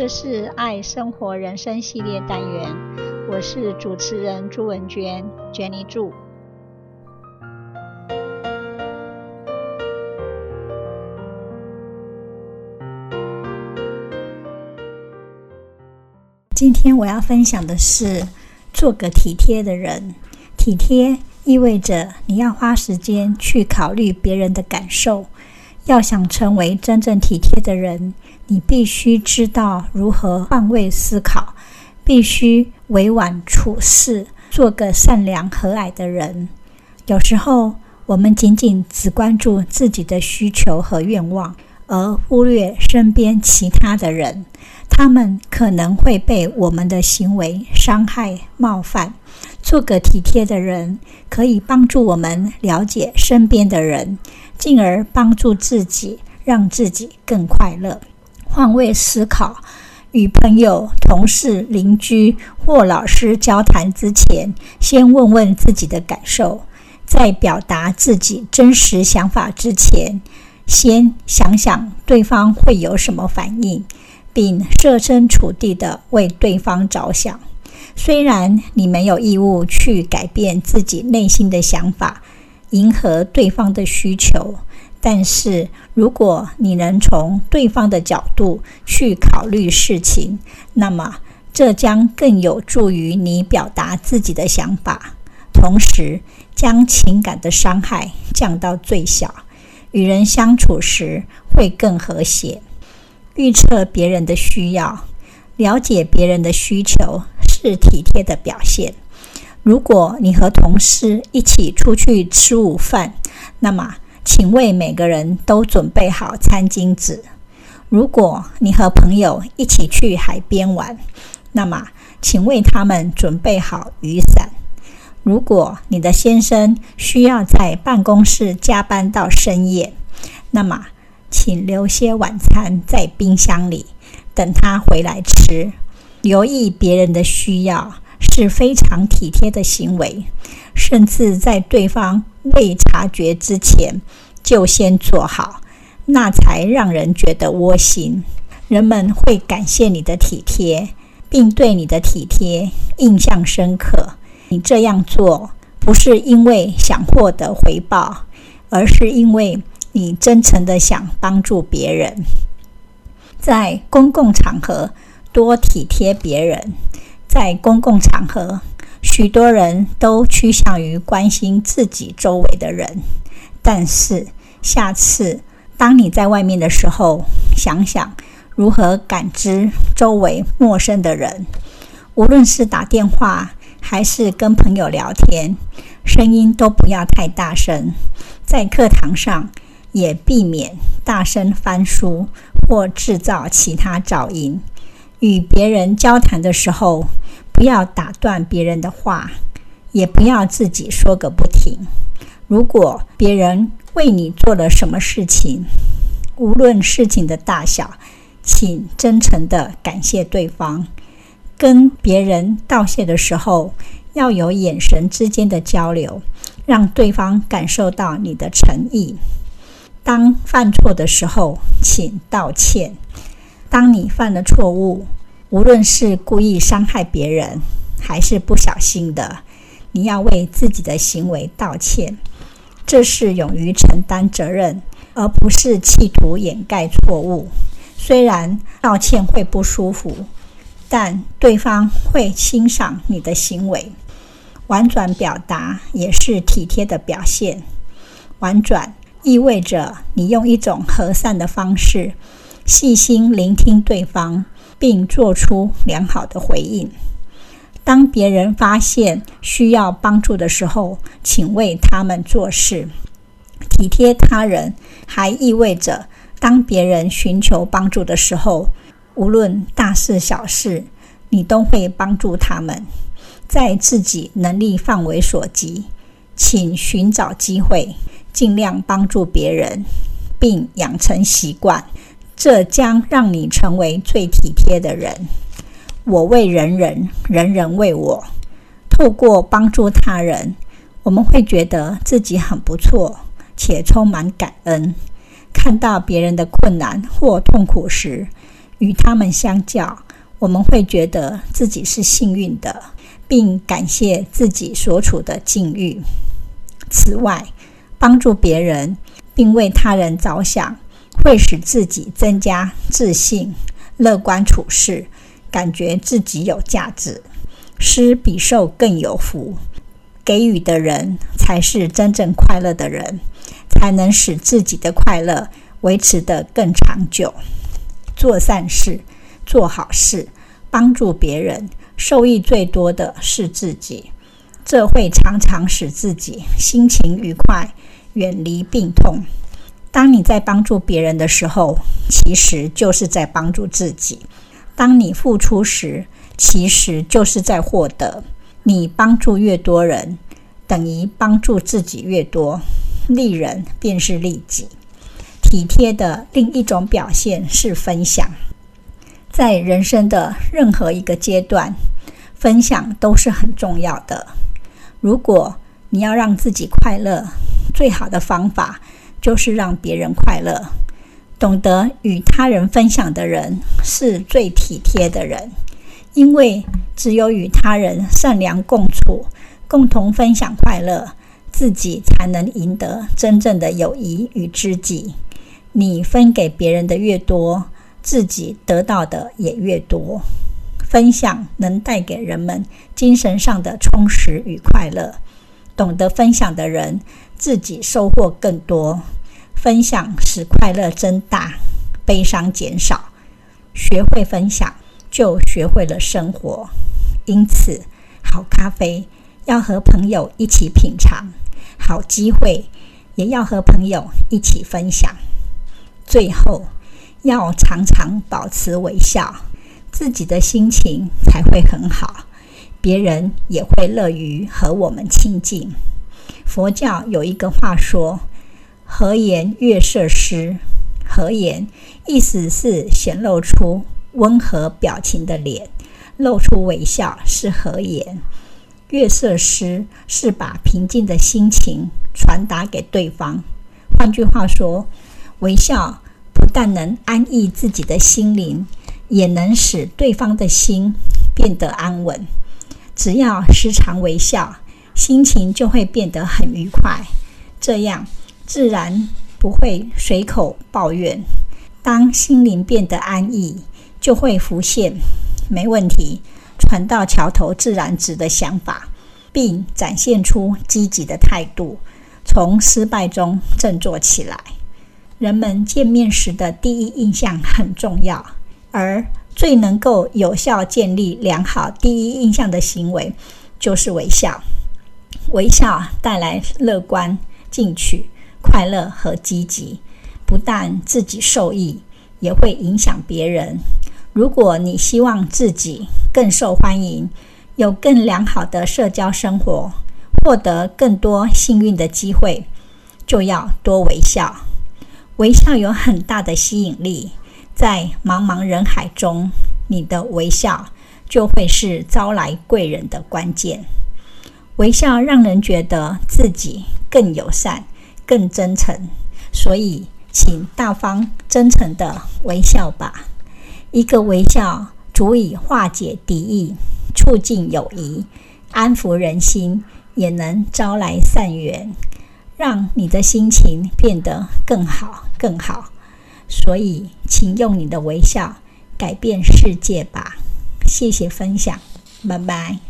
这是爱生活人生系列单元，我是主持人朱文娟，Jenny 朱。今天我要分享的是，做个体贴的人。体贴意味着你要花时间去考虑别人的感受。要想成为真正体贴的人，你必须知道如何换位思考，必须委婉处事，做个善良和蔼的人。有时候，我们仅仅只关注自己的需求和愿望，而忽略身边其他的人，他们可能会被我们的行为伤害、冒犯。做个体贴的人，可以帮助我们了解身边的人。进而帮助自己，让自己更快乐。换位思考，与朋友、同事、邻居或老师交谈之前，先问问自己的感受；在表达自己真实想法之前，先想想对方会有什么反应，并设身处地的为对方着想。虽然你没有义务去改变自己内心的想法。迎合对方的需求，但是如果你能从对方的角度去考虑事情，那么这将更有助于你表达自己的想法，同时将情感的伤害降到最小，与人相处时会更和谐。预测别人的需要，了解别人的需求是体贴的表现。如果你和同事一起出去吃午饭，那么请为每个人都准备好餐巾纸。如果你和朋友一起去海边玩，那么请为他们准备好雨伞。如果你的先生需要在办公室加班到深夜，那么请留些晚餐在冰箱里，等他回来吃。留意别人的需要。是非常体贴的行为，甚至在对方未察觉之前就先做好，那才让人觉得窝心。人们会感谢你的体贴，并对你的体贴印象深刻。你这样做不是因为想获得回报，而是因为你真诚地想帮助别人。在公共场合多体贴别人。在公共场合，许多人都趋向于关心自己周围的人。但是，下次当你在外面的时候，想想如何感知周围陌生的人。无论是打电话还是跟朋友聊天，声音都不要太大声。在课堂上，也避免大声翻书或制造其他噪音。与别人交谈的时候，不要打断别人的话，也不要自己说个不停。如果别人为你做了什么事情，无论事情的大小，请真诚地感谢对方。跟别人道谢的时候，要有眼神之间的交流，让对方感受到你的诚意。当犯错的时候，请道歉。当你犯了错误，无论是故意伤害别人，还是不小心的，你要为自己的行为道歉。这是勇于承担责任，而不是企图掩盖错误。虽然道歉会不舒服，但对方会欣赏你的行为。婉转表达也是体贴的表现。婉转意味着你用一种和善的方式。细心聆听对方，并做出良好的回应。当别人发现需要帮助的时候，请为他们做事。体贴他人还意味着，当别人寻求帮助的时候，无论大事小事，你都会帮助他们。在自己能力范围所及，请寻找机会，尽量帮助别人，并养成习惯。这将让你成为最体贴的人。我为人人，人人为我。透过帮助他人，我们会觉得自己很不错，且充满感恩。看到别人的困难或痛苦时，与他们相较，我们会觉得自己是幸运的，并感谢自己所处的境遇。此外，帮助别人并为他人着想，会使自己增加自信、乐观处事，感觉自己有价值。施比受更有福，给予的人才是真正快乐的人，才能使自己的快乐维持得更长久。做善事，做好事，帮助别人，受益最多的是自己。这会常常使自己心情愉快，远离病痛。当你在帮助别人的时候，其实就是在帮助自己；当你付出时，其实就是在获得。你帮助越多人，等于帮助自己越多。利人便是利己。体贴的另一种表现是分享。在人生的任何一个阶段，分享都是很重要的。如果你要让自己快乐，最好的方法就是让别人快乐。懂得与他人分享的人是最体贴的人，因为只有与他人善良共处，共同分享快乐，自己才能赢得真正的友谊与知己。你分给别人的越多，自己得到的也越多。分享能带给人们精神上的充实与快乐。懂得分享的人，自己收获更多。分享使快乐增大，悲伤减少。学会分享，就学会了生活。因此，好咖啡要和朋友一起品尝，好机会也要和朋友一起分享。最后，要常常保持微笑，自己的心情才会很好，别人也会乐于和我们亲近。佛教有一个话说：“和颜悦色师”，和颜意思是显露出温和表情的脸，露出微笑是和颜；悦色师是把平静的心情传达给对方。换句话说，微笑不但能安逸自己的心灵，也能使对方的心变得安稳。只要时常微笑，心情就会变得很愉快，这样自然不会随口抱怨。当心灵变得安逸，就会浮现“没问题，船到桥头自然直”的想法，并展现出积极的态度，从失败中振作起来。人们见面时的第一印象很重要，而最能够有效建立良好第一印象的行为就是微笑。微笑带来乐观、进取、快乐和积极，不但自己受益，也会影响别人。如果你希望自己更受欢迎，有更良好的社交生活，获得更多幸运的机会，就要多微笑。微笑有很大的吸引力，在茫茫人海中，你的微笑就会是招来贵人的关键。微笑让人觉得自己更友善、更真诚，所以请大方真诚地微笑吧。一个微笑足以化解敌意，促进友谊，安抚人心，也能招来善缘。让你的心情变得更好，更好。所以，请用你的微笑改变世界吧。谢谢分享，拜拜。